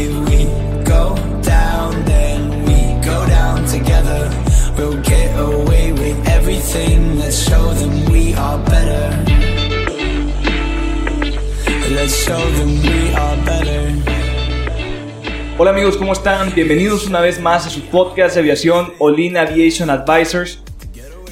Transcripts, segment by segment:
Go down, then we go down together. We'll get away with everything. Let's show them we are better. Hola amigos, ¿cómo están? Bienvenidos una vez más a su podcast de aviación Olin Aviation Advisors.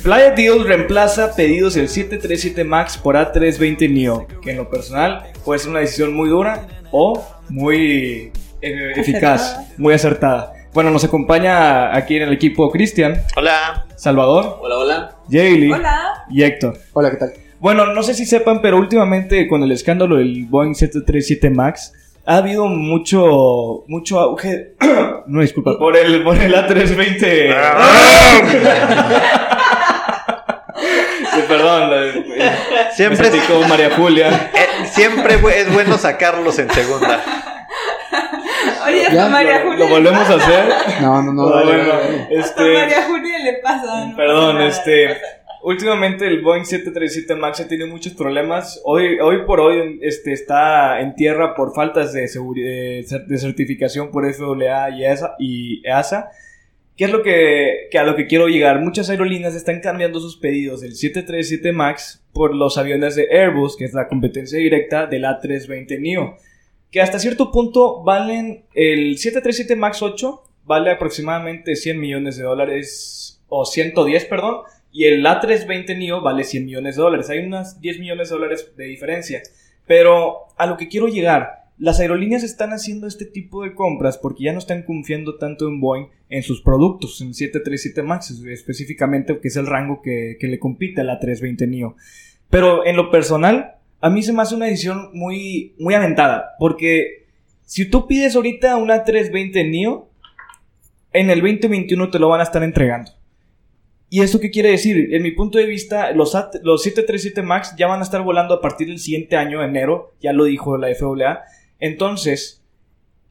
Playa Deal reemplaza pedidos del 737 MAX por A320 Neo, que en lo personal puede ser una decisión muy dura o muy eh, eficaz, muy acertada. Bueno, nos acompaña aquí en el equipo Cristian. Hola. Salvador. Hola, hola. Jaylee. Hola. Y Héctor. Hola, ¿qué tal? Bueno, no sé si sepan, pero últimamente con el escándalo del Boeing 737 MAX, ha habido mucho mucho auge. no, disculpa, por el, por el A320. perdón. Siempre me María Julia. Eh, siempre es bueno sacarlos en segunda. Oye, hasta María Julia. ¿Lo volvemos a hacer? No, no, no. Hasta María Julia le pasa. perdón, este. Últimamente el Boeing 737 MAX tiene muchos problemas. Hoy, hoy por hoy este, está en tierra por faltas de, de certificación por FAA y EASA. Y EASA ¿Qué es lo que, a lo que quiero llegar? Muchas aerolíneas están cambiando sus pedidos del 737 MAX por los aviones de Airbus, que es la competencia directa del A320 NEO, que hasta cierto punto valen el 737 MAX 8 vale aproximadamente 100 millones de dólares o 110, perdón, y el A320 NEO vale 100 millones de dólares. Hay unas 10 millones de dólares de diferencia. Pero a lo que quiero llegar las aerolíneas están haciendo este tipo de compras porque ya no están confiando tanto en Boeing en sus productos, en 737 MAX específicamente, que es el rango que, le compite a la 320 NEO. Pero en lo personal, a mí se me hace una decisión muy, muy aventada, porque si tú pides ahorita una 320 NEO, en el 2021 te lo van a estar entregando. ¿Y eso qué quiere decir? En mi punto de vista, los, los 737 MAX ya van a estar volando a partir del siguiente año, enero, ya lo dijo la FAA entonces,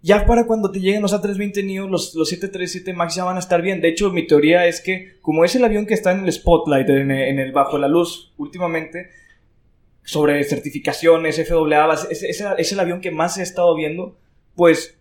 ya para cuando te lleguen los A320 Neo, los, los 737 MAX ya van a estar bien. De hecho, mi teoría es que, como es el avión que está en el spotlight, en el, bajo la luz últimamente, sobre certificaciones, FAA, es, es, el avión que más ha estado viendo, pues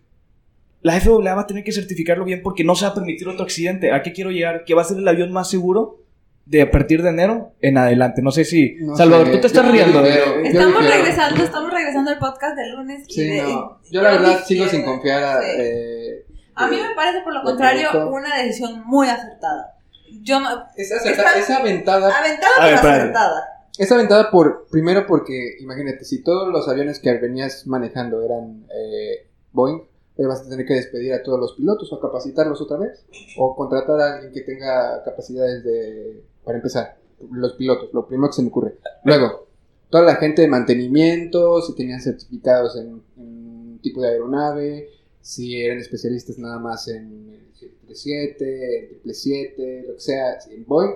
la FAA va a tener que certificarlo bien porque no se va a permitir otro accidente. ¿A qué quiero llegar? Que va a ser el avión más seguro de a partir de enero en adelante. No sé si. Salvador, tú te estás riendo. estamos regresando, estamos regresando al podcast del lunes. Sí, no. Yo la verdad sigo sin confiar. A, eh, a mí me parece, por lo contrario, una decisión muy acertada. Yo, es, acertada, es aventada. Aventada, pero acertada. Es aventada por, primero porque, imagínate, si todos los aviones que venías manejando eran eh, Boeing, vas a tener que despedir a todos los pilotos o capacitarlos otra vez, o contratar a alguien que tenga capacidades de para empezar, los pilotos, lo primero que se me ocurre. Luego, toda la gente de mantenimiento, si tenían certificados en, un tipo de aeronave, si eran especialistas nada más en el 737, el 777, lo que sea, en Boeing,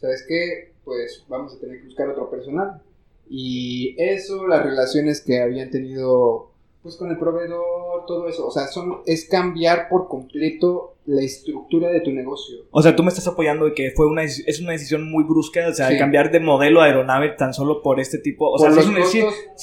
¿sabes qué? Pues vamos a tener que buscar otro personal. Y eso, las relaciones que habían tenido pues con el proveedor, todo eso, o sea, son, es cambiar por completo la estructura de tu negocio. O sea, tú me estás apoyando de que fue una, es una decisión muy brusca, o sea, de cambiar de modelo aeronave tan solo por este tipo, o sea, sí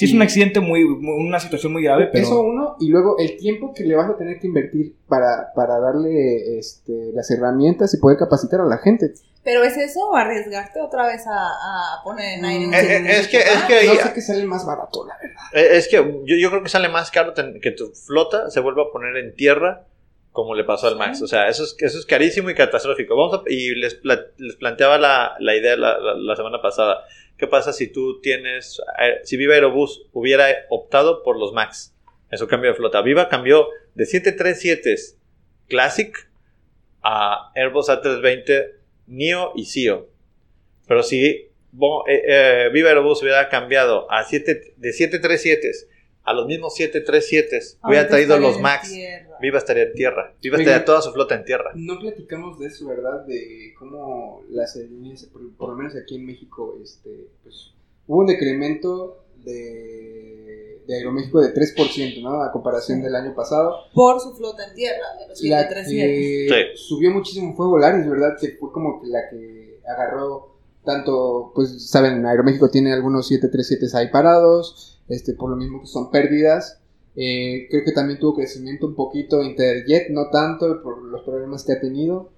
es, un, accidente muy, una situación muy grave, pero... Eso uno, y luego el tiempo que le vas a tener que invertir para, para darle este, las herramientas y poder capacitar a la gente. Pero es eso o arriesgarte otra vez a, poner en aire. Mm. Eh, es, que, es que no sé que sale más barato, la verdad. Eh, es que yo, yo creo que sale más caro que tu flota se vuelva a poner en tierra como le pasó al Max. O sea, eso es, eso es carísimo y catastrófico. Vamos y les, les planteaba la, la idea la, la, semana pasada. ¿Qué pasa si tú tienes, eh, si Viva Aerobús hubiera optado por los Max? Eso cambio de flota. Viva cambió de 737 Classic a Airbus A320 Neo y CEO. Pero si eh, eh, Viva Aerobús hubiera cambiado a 7, de 737 a los mismos 737s, Ahorita hubieran traído los en Max, tierra. Viva estaría en tierra. Viva estaría toda su flota en tierra. No platicamos de eso, ¿verdad? De cómo las aerolíneas, por, por lo menos aquí en México, este, pues, hubo un decremento de, de Aeroméxico de 3%, ¿no? A comparación del año pasado. Por su flota en tierra, de los La 737. que subió muchísimo fue Volaris, ¿verdad? Que fue como que la que agarró tanto, pues, saben, Aeroméxico tiene algunos 737 ahí parados, este, por lo mismo que son pérdidas. Eh, creo que también tuvo crecimiento un poquito Interjet, no tanto por los problemas que ha tenido,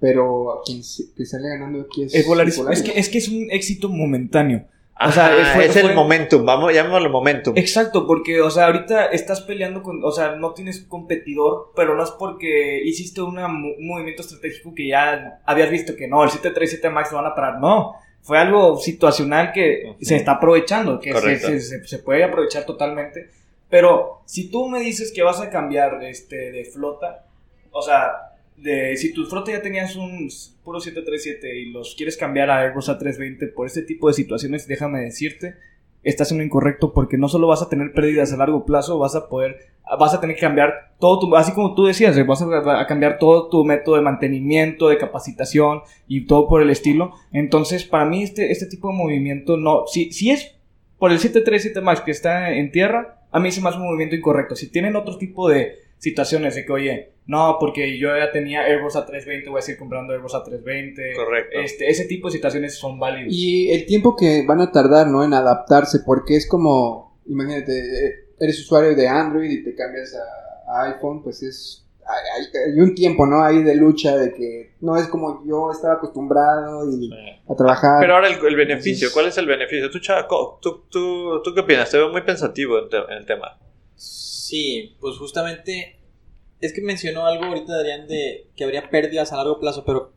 pero quien se- que sale ganando aquí es, Es, Volaris. Volaris. Es, que, es que es un éxito momentáneo. O O sea, sea, fue- es fue- el momentum, vamos, llamémoslo momentum. Exacto, porque, o sea, ahorita estás peleando con, o sea, no tienes competidor, pero no es porque hiciste una un movimiento estratégico que ya habías visto que no, el 737 Max lo van a parar, no. Fue algo situacional que se está aprovechando, que se, Correcto. se- se- se puede aprovechar totalmente. Pero si tú me dices que vas a cambiar este, de flota, o sea, de, si tu flota ya tenías un puro 737 y los quieres cambiar a Airbus A320 por este tipo de situaciones, déjame decirte, estás en lo incorrecto porque no solo vas a tener pérdidas a largo plazo, vas a poder, vas a tener que cambiar todo tu, así como tú decías, vas a, a cambiar todo tu método de mantenimiento, de capacitación y todo por el estilo. Entonces, para mí este, este tipo de movimiento no, si, si es por el 737 MAX que está en tierra, a mí se me hace un movimiento incorrecto. Si tienen otro tipo de situaciones de que, oye, no, porque yo ya tenía Airbus A320, voy a seguir comprando Airbus A320. Correcto. Este, ese tipo de situaciones son válidos. Y el tiempo que van a tardar, ¿no? En adaptarse, porque es como, imagínate, eh, eres usuario de Android y te cambias a, a iPhone, pues es, hay, un tiempo, ¿no? Ahí de lucha, de que no es como yo estaba acostumbrado y Sí. a trabajar. Pero ahora el, el beneficio, ¿cuál es el beneficio? Tú, Chaco, ¿tú, tú, tú qué opinas? Te veo muy pensativo en, te- en el tema. Sí, pues justamente es que mencionó algo ahorita Adrián de que habría pérdidas a largo plazo, pero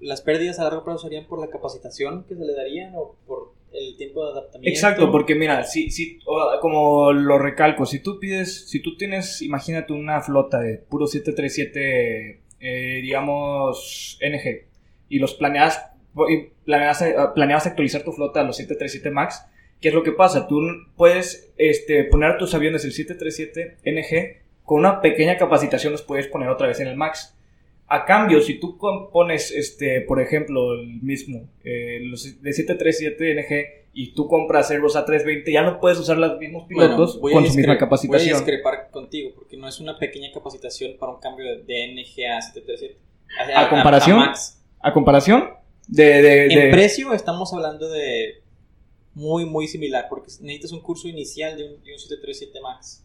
las pérdidas a largo plazo serían por la capacitación que se le darían o por el tiempo de adaptamiento. Exacto, porque mira, si, si, como lo recalco, si tú pides, si tú tienes, imagínate una flota de puro 737, eh, digamos, NG, y los planeas, planeas, eh, planeas actualizar tu flota a los 737 MAX, ¿qué es lo que pasa? Tú puedes este, poner tus aviones el 737 NG, con una pequeña capacitación los puedes poner otra vez en el MAX. A cambio, si tú pones, este, por ejemplo, el mismo, eh, los de 737 NG y tú compras Airbus A320, ya no puedes usar los mismos pilotos a con su misma Voy a capacitación. discrepar contigo porque no es una pequeña capacitación para un cambio de, NG a 737. ¿A comparación? Max. ¿A comparación? De, de, En de- precio estamos hablando de muy, muy similar, porque necesitas un curso inicial de un, de un 737 MAX.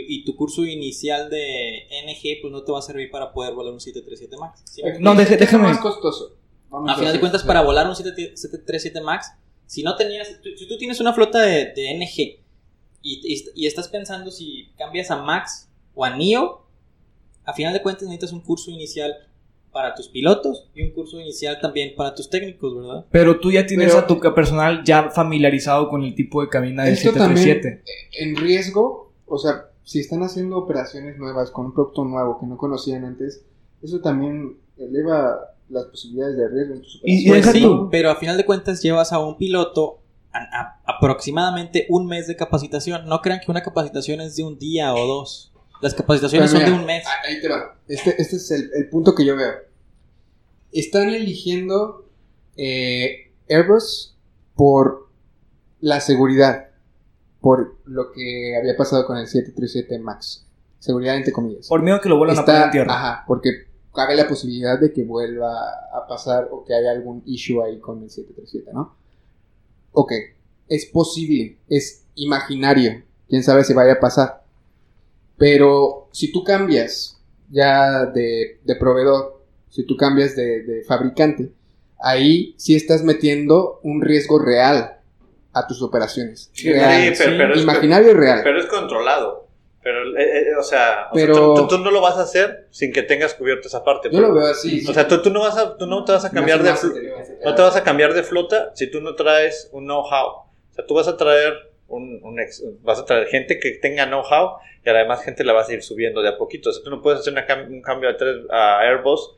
Y, y tu curso inicial de NG pues no te va a servir para poder volar un 737 MAX. ¿Sí me No, ¿Qué es déjame. más costoso? Vamos A final de cuentas, para volar un 7- 737 MAX, si no tenías, tú- si tú tienes una flota de, de NG y, y- y estás pensando si cambias a MAX o a NEO, a final de cuentas necesitas un curso inicial para tus pilotos y un curso inicial también para tus técnicos, ¿verdad? Pero tú ya tienes Pero- a tu personal ya familiarizado con el tipo de cabina del Esto 737. En riesgo, o sea, si están haciendo operaciones nuevas con un producto nuevo que no conocían antes, eso también eleva las posibilidades de riesgo en tus Y- y operaciones. Pues sí, pero a final de cuentas llevas a un piloto a- a- aproximadamente un mes de capacitación. No crean que una capacitación es de un día o dos. Las capacitaciones Pero son de un mes. ah, Ahí te va. Este, este es el, el punto que yo veo. Están eligiendo eh, Airbus por la seguridad, por lo que había pasado con el 737 MAX. Seguridad entre comillas. Por miedo que lo vuelvan a poner en tierra. Ajá, porque cabe la posibilidad de que vuelva a pasar o que haya algún issue ahí con el 737, ¿no? Ok, es posible, es imaginario, quién sabe si vaya a pasar. Pero si tú cambias ya de, de proveedor, si tú cambias de, de fabricante, ahí sí estás metiendo un riesgo real a tus operaciones. Sí, Real. pero- pero es- imaginario y real. Pero es controlado. Pero, eh, eh, o sea, o sea, Pero- tú, no lo vas a hacer sin que tengas cubierto esa parte. Yo lo veo así. O sea, tú, tú no vas a, tú no te vas a cambiar de, fl- no te vas a cambiar de flota si tú no traes un know-how. O sea, tú vas a traer un, un ex- vas a traer gente que tenga know-how y además gente la vas a ir subiendo de a poquito. O sea, tú no puedes hacer una un cambio a, tres- a Airbus,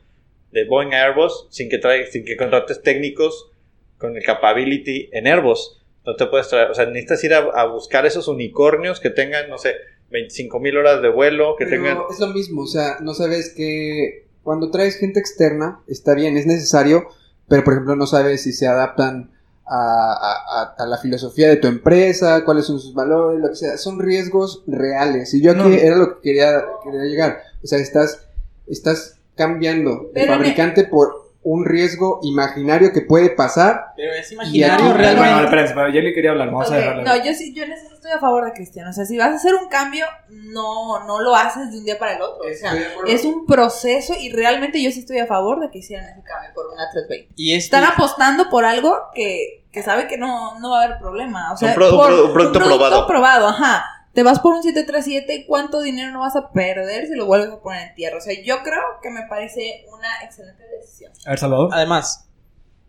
de Boeing a Airbus, sin que, trae, sin que contrates técnicos con el capability en Airbus. No te puedes traer, o sea, necesitas ir a, a buscar esos unicornios que tengan, no sé, 25 mil horas de vuelo, que Pero tengan... es lo mismo, o sea, no sabes que cuando traes gente externa, está bien, es necesario, pero por ejemplo no sabes si se adaptan a, a- a- a la filosofía de tu empresa, cuáles son sus valores, lo que sea, son riesgos reales. Y yo aquí No. era lo que quería, quería llegar, o sea, estás, estás cambiando de fabricante por un riesgo imaginario que puede pasar. Pero es aquí- imaginario Bueno, realmente. Bueno, espérense, pero Jelly quería hablar, vamos a dejarla. No, yo sí, yo en eso estoy a favor de Cristiano. O sea, si vas a hacer un cambio, no, no lo haces de un día para el otro. O sea, es un proceso y realmente yo sí estoy a favor de que hicieran ese cambio por una 320. y es Están apostando por algo que, que sabe que no, no va a haber problema. O sea, Un pro- un por pro- un producto probado. probado, ajá. Te vas por un 737 y cuánto dinero no vas a perder si lo vuelves a poner en tierra. O sea, yo creo que me parece una excelente decisión. A ver, Salvador. Además,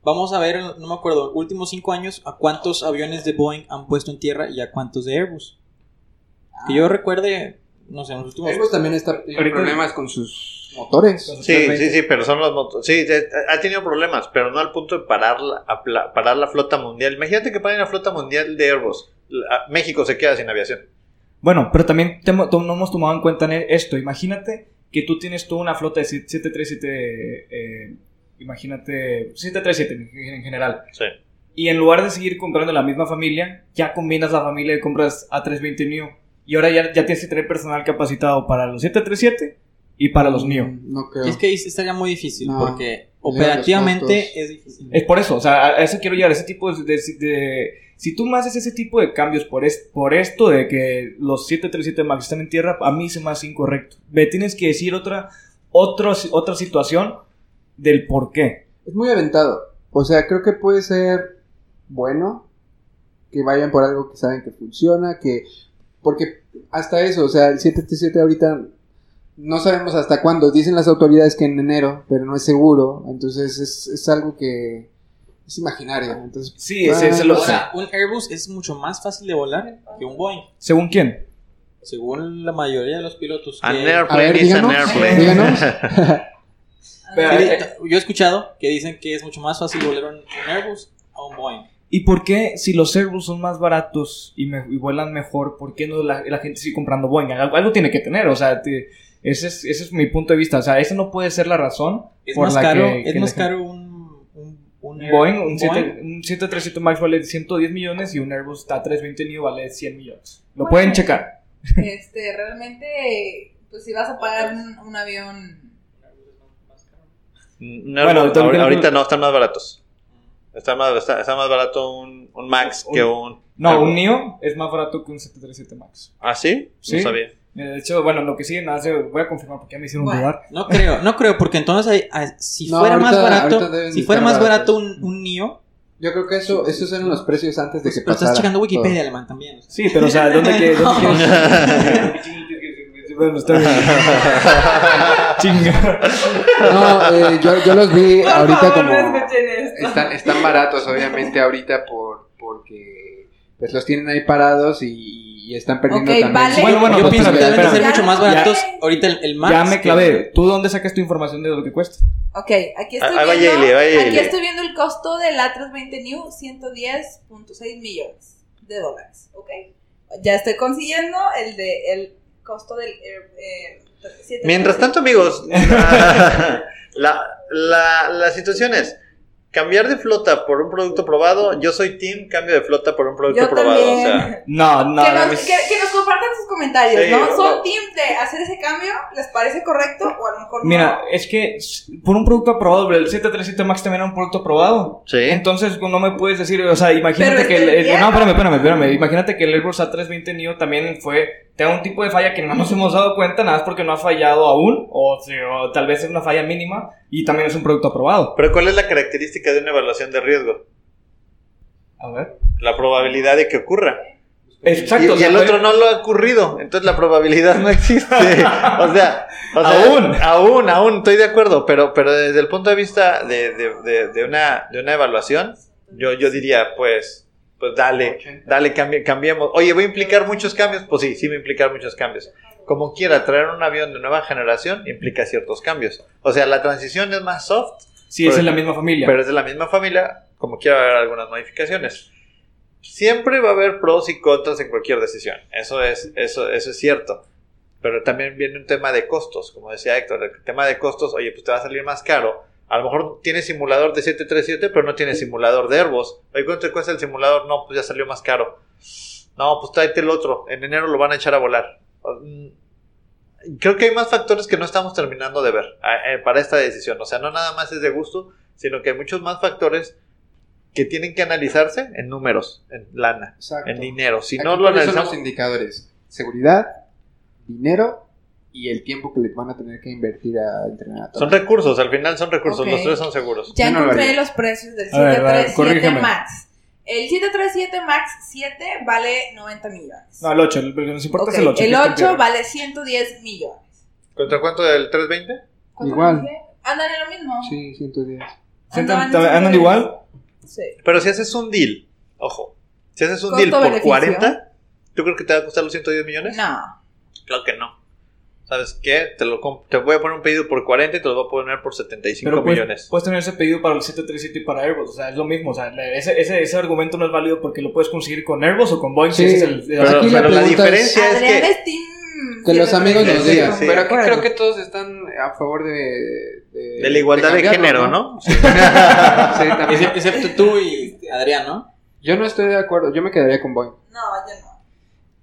vamos a ver, no me acuerdo, últimos cinco años, a cuántos aviones de Boeing han puesto en tierra y a cuántos de Airbus. Que yo recuerde, no sé, en los últimos. Airbus también está teniendo Ahorita- problemas con sus motores. Sí, sí, sí, pero son los motores. Sí, ha tenido problemas, pero no al punto de parar la, parar la flota mundial. Imagínate que paren la flota mundial de Airbus. La- México se queda sin aviación. Bueno, pero también no hemos tomado en cuenta en esto. Imagínate que tú tienes toda una flota de 737, eh, imagínate, 737 en, en general. Sí. Y en lugar de seguir comprando la misma familia, ya combinas la familia y compras A320 Neo. Y ahora ya, ya tienes que tener personal capacitado para los 737 y para los Neo. Mm, No creo. Es que estaría muy difícil No, porque operativamente es difícil. Es por eso, o sea, a eso quiero llegar, ese tipo de... de- de- si tú me haces ese tipo de cambios por, es, por esto de que los 737 MAX están en tierra, a mí se me hace incorrecto. Me tienes que decir otra, otro- otra situación del por qué. Es muy aventado. O sea, creo que puede ser bueno que vayan por algo que saben que funciona, que... Porque hasta eso, o sea, el 737 ahorita no sabemos hasta cuándo. Dicen las autoridades que en enero, pero no es seguro. Entonces es, es algo que es imaginario. Entonces, Sí, ah, lo no sé. sé. Ahora, un Airbus es mucho más fácil de volar que un Boeing, ¿Según quién? según la mayoría de los pilotos. An que- airplane A ver, is an díganos, airplane. díganos. Pero, que- eh, yo he escuchado que dicen que es mucho más fácil volar un, un Airbus a un Boeing. ¿Y por qué si los Airbus son más baratos y, me- y vuelan mejor, por qué no la, la gente sigue comprando Boeing? Algo, algo tiene que tener, o sea, te- ese, es, ese es mi punto de vista. O sea, esa no puede ser la razón Es por más la caro, que, es que más la gente- caro un, un, Boeing, un, un 7, Boeing. un 737 MAX vale 110 millones y un Airbus A320 Neo vale 100 millones. Lo Bueno. pueden checar. Este, realmente, pues si vas a pagar un, un avión... No, Bueno, no, ahorita- ahorita, ahorita no, están más baratos. Está más, está, está más barato un, un Max que un... No, un Neo es más barato que un 737 MAX. ¿Ah, sí? Sí. No sabía. Mira, De hecho, bueno, lo que sigue, nada, se- voy a confirmar porque ya me hicieron Bueno. dudar. No creo, no creo, porque entonces hay- hay- si No, fuera más ahorita- barato, ahorita deben si fuera más barato un, un NIO, Yo creo que eso, esos eran los precios antes de que pero pasara. estás checando Wikipedia, todo. alemán, también. o sea. Sí, pero o sea, ¿dónde, quieres? bueno, está bien. Chinga. No, eh, yo, yo los vi Por ahorita favor, como... no esto. Están, están baratos, obviamente, ahorita por porque pues los tienen ahí parados y, y están perdiendo también. vale. Bueno, bueno, Yo pienso que deben de ser mucho más baratos ya. ahorita el, el Max. Ya me que- clavé. ¿Tú dónde sacas tu información de lo que cuesta? Ok, aquí estoy Ahí va viendo, va Yaeli. aquí estoy viendo el costo del A320 New, 110.6 millones de dólares, ¿ok? Ya estoy consiguiendo el de el costo del eh, eh, 737. Mientras tanto, amigos, la, la, la situación es cambiar de flota por un producto probado. Yo soy team cambio de flota por un producto Yo probado. O también. sea, No, no, que, no, nos, que, que nos compartan sus comentarios, Sí, ¿no? ¿Son no. team de hacer ese cambio? ¿Les parece correcto? O a lo mejor no. Mira, es que por un producto aprobado, el 737 MAX también era un producto aprobado. sí. Entonces no me puedes decir, o sea, imagínate Pero que el, no, espérame, espérame, espérame, imagínate que el Airbus A320 Neo también fue, tenga un tipo de falla que no nos hemos dado cuenta, nada más porque no ha fallado aún, o, tal vez es una falla mínima, y también es un producto aprobado. Pero ¿cuál es la característica de una evaluación de riesgo? A ver. La probabilidad de que ocurra. Exacto. y, o y sea, el otro no lo ha ocurrido, entonces la probabilidad no existe. o sea, o sea, Aún. aún, aún, estoy de acuerdo, pero, pero desde el punto de vista de, de, de, de una, de una evaluación, yo, yo diría, pues, pues dale, dale, cambi- cambiemos. Oye, ¿voy a implicar muchos cambios? Pues sí, sí va a implicar muchos cambios. Como quiera, traer un avión de nueva generación implica ciertos cambios. O sea, la transición es más soft, Sí, es en la misma familia. pero es de la misma familia, como quiera haber algunas modificaciones. siempre va a haber pros y contras en cualquier decisión. Eso es, eso, eso es cierto. Pero también viene un tema de costos, como decía Héctor. El tema de costos, oye, pues te va a salir más caro. A lo mejor tiene simulador de 737, pero no tiene simulador de Airbus. Oye, ¿cuánto te cuesta el simulador? No, pues ya salió más caro. No, pues tráete el otro. En enero lo van a echar a volar. Mm, Creo que hay más factores que no estamos terminando de ver eh, para esta decisión. O sea, no nada más es de gusto, sino que hay muchos más factores que tienen que analizarse en números, en lana, Exacto. en dinero. Si Aquí, no lo ¿cuáles son analizamos, los indicadores? Seguridad, dinero y el tiempo que le van a tener que invertir a entrenar a todos. son recursos, al final son recursos, Ok. los tres son seguros. Ya no lo encontré haría. los precios del A ver, va, 737 corrígeme. Max. El 737 Max 7 vale 90 millones. No, el 8, el que nos importa Ok, es el 8. el 8 vale 110 millones. ¿Contra cuánto del 320? ¿Cuánto Igual. Andan en lo mismo. Sí, 110. Andaban en ¿Andan 110. igual? Sí. Pero si haces un deal, ojo, si haces un deal por beneficio. 40, ¿tú crees que te va a costar los 110 millones? No. Claro que no. ¿Sabes qué? Te, lo te voy a poner un pedido por 40 y te lo voy a poner por 75 Pero puedes, millones. puedes tener ese pedido para el 737 y para Airbus. O sea, es lo mismo. O sea, ese, ese, ese argumento no es válido porque lo puedes conseguir con Airbus o con Boeing. Sí, si es el, Pero, la pero la, es- diferencia es, que... es Que los amigos nos Sí, digan. sí. Pero aquí Bueno. creo que todos están a favor de... De, De la igualdad de, género, ¿no? Sí, también. Excep- Excepto tú y Adrián, ¿no? Yo no estoy de acuerdo. Yo me quedaría con Boeing. No, yo no.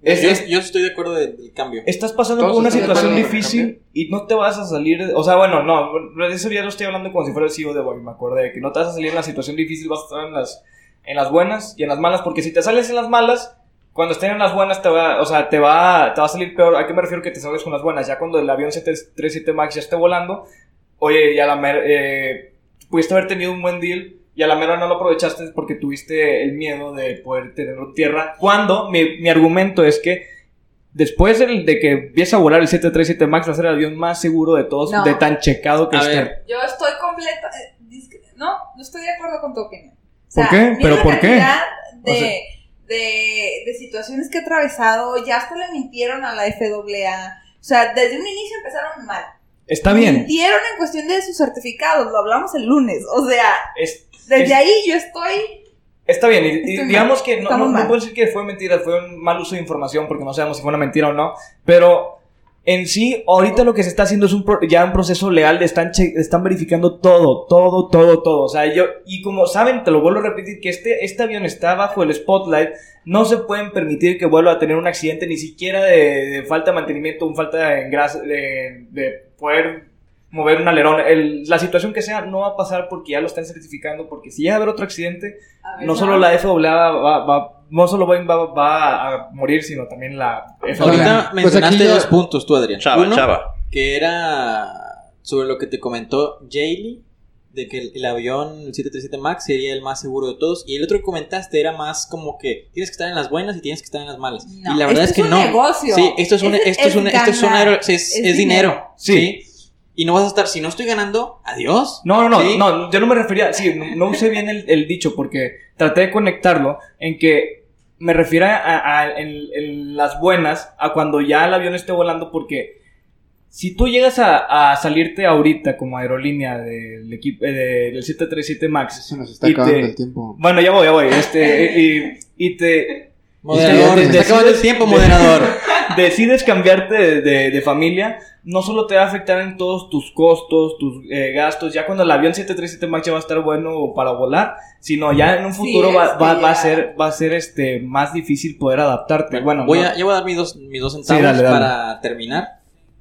Es- yo, es- yo estoy de acuerdo de- del cambio. Estás pasando por una situación difícil y no te vas a salir. O sea, bueno, no, eso ya lo estoy hablando como si fuera el CEO de Boeing. Me acordé que no te vas a salir en la situación difícil, vas a estar en las, en las buenas y en las malas. Porque si te sales en las malas, cuando estén en las buenas, te va, o sea, te va, te va a salir peor. ¿A qué me refiero que te salgas con las buenas? Ya cuando el avión 737 MAX ya esté volando, oye, ya la mer eh, pudiste haber tenido un buen deal. Y a la mera no lo aprovechaste porque tuviste el miedo de poder tenerlo en tierra. Cuando mi, mi argumento es que después de que empiece a volar el 737 MAX va a ser el avión más seguro de todos, No. de tan checado que A esté. ver. Yo estoy completa. eh, No, no estoy de acuerdo con tu opinión. O ¿Por qué? mira ¿Pero la por qué? cantidad De, O sea- de, de situaciones que he atravesado, ya hasta le mintieron a la FAA. O sea, desde un inicio empezaron mal. Está bien. Mintieron en cuestión de sus certificados, lo hablamos el lunes. O sea, Es- desde Es- ahí yo estoy. está bien. Y, digamos mal. que no, no, puedo decir que fue mentira, fue un mal uso de información porque no sabemos si fue una mentira o no. Pero en sí, ahorita lo que se está haciendo es un pro- ya un proceso legal, de están, che- están verificando todo, todo, todo, todo. O sea, yo, y como saben, te lo vuelvo a repetir, que este, este avión está bajo el spotlight, no se pueden permitir que vuelva a tener un accidente, ni siquiera de, de falta de mantenimiento, un falta de de, de poder mover un alerón. El- la situación que sea no va a pasar porque ya lo están certificando, porque si llega a haber otro accidente, ver, no solo la FAA va, va, va- no solo Boeing va, va a morir, sino también la FAA. Ahorita pues mencionaste yo- dos puntos tú, Adrián. Chava, Uno, chava. que era sobre lo que te comentó Jaylee, de que el, el avión el 737 MAX sería el más seguro de todos. Y el otro que comentaste era más como que tienes que estar en las buenas y tienes que estar en las malas. No, y la verdad es que no. negocio. Sí, esto es un, Es- esto es un, es esto es, un es, Es es dinero. dinero. Sí. Sí. Y no vas a estar, si no estoy ganando, adiós. No, no, no, Sí. no, yo no me refería, sí, no, no usé bien el, el dicho porque traté de conectarlo en que me refiero a, a- en, en las buenas a cuando ya el avión esté volando porque si tú llegas a, a salirte ahorita como aerolínea del equipo eh, del 737 MAX, Se nos está Y acabando te- el tiempo. bueno, ya voy, ya voy, este, y, y te Moderador, de- se de- está acabando el tiempo, de- moderador. decides cambiarte de, de- de familia, no solo te va a afectar en todos tus costos, tus eh, gastos, ya cuando el avión 737 MAX ya va a estar bueno para volar, sino ya en un futuro va, va- va a ser, va a ser este, más difícil poder adaptarte. Bueno, voy no- a, yo voy a dar mis dos, mis dos centavos Sí, dale, dale. para terminar.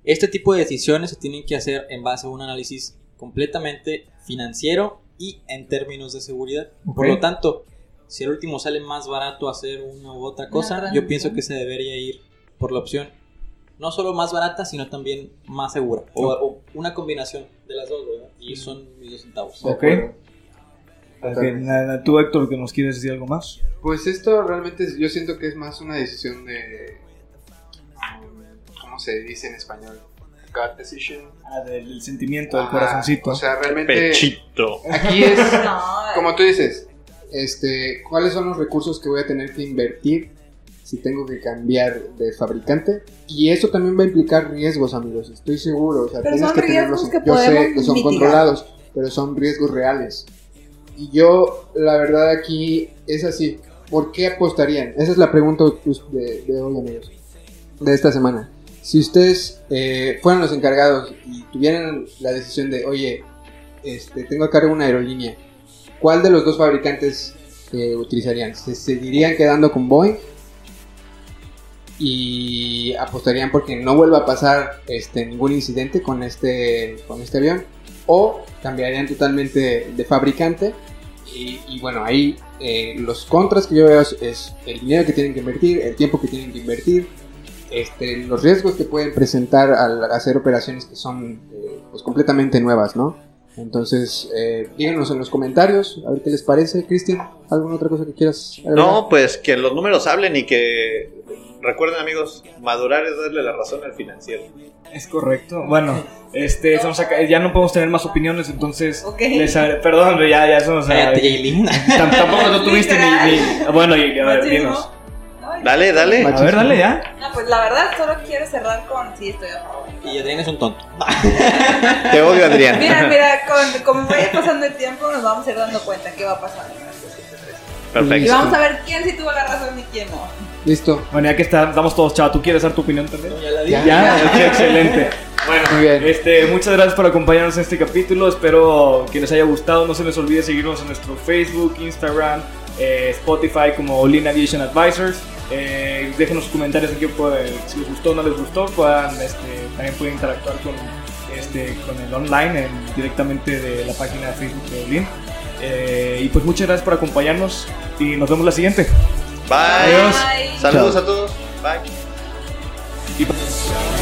Este tipo de decisiones se tienen que hacer en base a un análisis completamente financiero y en términos de seguridad. Por lo tanto, si el último sale más barato hacer una u otra cosa, yo pienso que se debería ir por la opción no solo más barata, sino también más segura. O, o una combinación de las dos, ¿verdad? Y son mis dos centavos. Ok. De acuerdo. Ok, nada, Tú, Héctor, que nos quieres decir algo más. Pues esto realmente yo siento que es más una decisión de... ¿Cómo se dice en español? God decision. Ah, del, del sentimiento, del Ajá, corazoncito. O sea, realmente... Pechito. Aquí es... No, Como tú dices, este, ¿cuáles son los recursos que voy a tener que invertir si tengo que cambiar de fabricante? Y eso también va a implicar riesgos, amigos, estoy seguro. O sea, Pero tienes que tenerlos. que yo sé que son mitigar. controlados, pero son riesgos reales. Y yo, la verdad, aquí es así. ¿por qué apostarían? Esa es la pregunta pues, de, de hoy, amigos, de esta semana. Si ustedes eh, fueran los encargados y tuvieran la decisión de, oye, este, tengo a cargo una aerolínea, ¿cuál de los dos fabricantes eh, utilizarían? ¿Se seguirían quedando con Boeing? Y apostarían porque no vuelva a pasar este, ningún incidente con este, con este avión. O cambiarían totalmente de fabricante. Y, y bueno, ahí eh, los contras que yo veo es, es el dinero que tienen que invertir, el tiempo que tienen que invertir, este, los riesgos que pueden presentar al hacer operaciones que son eh, pues completamente nuevas, ¿no? Entonces, eh, díganos en los comentarios, a ver qué les parece. Cristian, ¿alguna otra cosa que quieras agregar? No, pues que los números hablen y que recuerden amigos, madurar es darle la razón al financiero. Es correcto. Bueno, este, estamos acá- ya no podemos tener más opiniones, entonces. Ok. les agrade- perdón, ya, ya eso nos Tampoco no tuviste ni, ni- Bueno, y a ver, dinos. Dale, dale. A ver, dale ya. No, pues la verdad solo quiero cerrar con sí estoy a favor. Y Adrián es un tonto. Te odio, Adrián. Mira, mira, con, como vaya pasando el tiempo nos vamos a ir dando cuenta qué va pasando. 7-3. Y Perfecto. vamos a ver quién sí tuvo la razón y quién no. Listo. Bueno, ya que está- estamos todos, chava, ¿tú quieres dar tu opinión también? Ya la Ya. Ya, ok, excelente. Bueno, Muy bien. Este, muchas gracias por acompañarnos en este capítulo. Espero que les haya gustado. No se les olvide seguirnos en nuestro Facebook, Instagram, eh, Spotify como Olin Aviation Advisors. Eh, déjenos sus comentarios aquí pues, si les gustó o no les gustó. Puedan, este, también pueden interactuar con, este, con el online en- directamente de la página de Facebook de Olin. Eh, y pues muchas gracias por acompañarnos y nos vemos la siguiente. Bye. Adiós. Bye. Saludos a todos. Bye. Y-